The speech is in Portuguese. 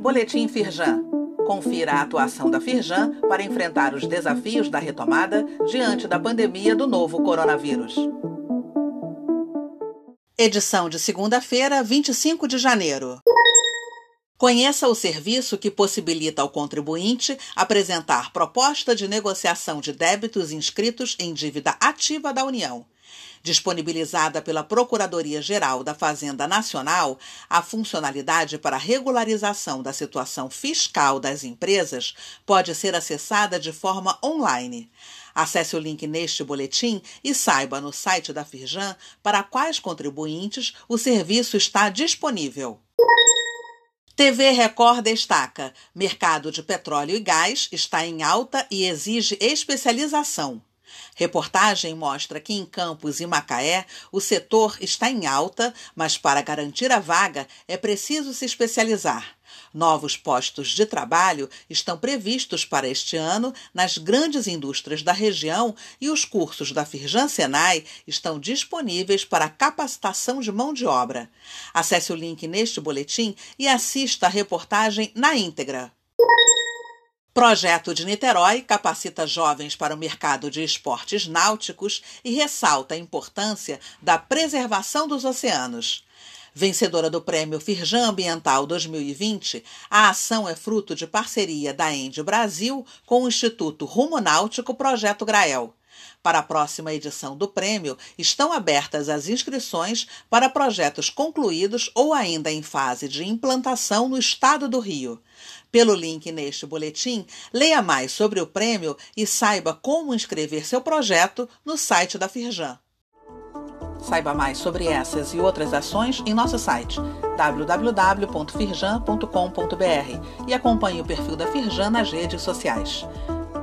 Boletim Firjan. Confira a atuação da Firjan para enfrentar os desafios da retomada diante da pandemia do novo coronavírus. Edição de segunda-feira, 25 de janeiro. Conheça o serviço que possibilita ao contribuinte apresentar proposta de negociação de débitos inscritos em dívida ativa da União. Disponibilizada pela Procuradoria-Geral da Fazenda Nacional, a funcionalidade para regularização da situação fiscal das empresas pode ser acessada de forma online. Acesse o link neste boletim e saiba no site da Firjan para quais contribuintes o serviço está disponível. TV Record destaca: mercado de petróleo e gás está em alta e exige especialização. Reportagem mostra que em Campos e Macaé o setor está em alta, mas para garantir a vaga é preciso se especializar. Novos postos de trabalho estão previstos para este ano nas grandes indústrias da região e os cursos da Firjan Senai estão disponíveis para capacitação de mão de obra. Acesse o link neste boletim e assista a reportagem na íntegra. Projeto de Niterói capacita jovens para o mercado de esportes náuticos e ressalta a importância da preservação dos oceanos. Vencedora do Prêmio Firjan Ambiental 2020, a ação é fruto de parceria da Ende Brasil com o Instituto Rumo Náutico Projeto Grael. Para a próxima edição do prêmio, estão abertas as inscrições para projetos concluídos ou ainda em fase de implantação no estado do Rio. Pelo link neste boletim, leia mais sobre o prêmio e saiba como inscrever seu projeto no site da Firjan. Saiba mais sobre essas e outras ações em nosso site www.firjan.com.br e acompanhe o perfil da Firjan nas redes sociais.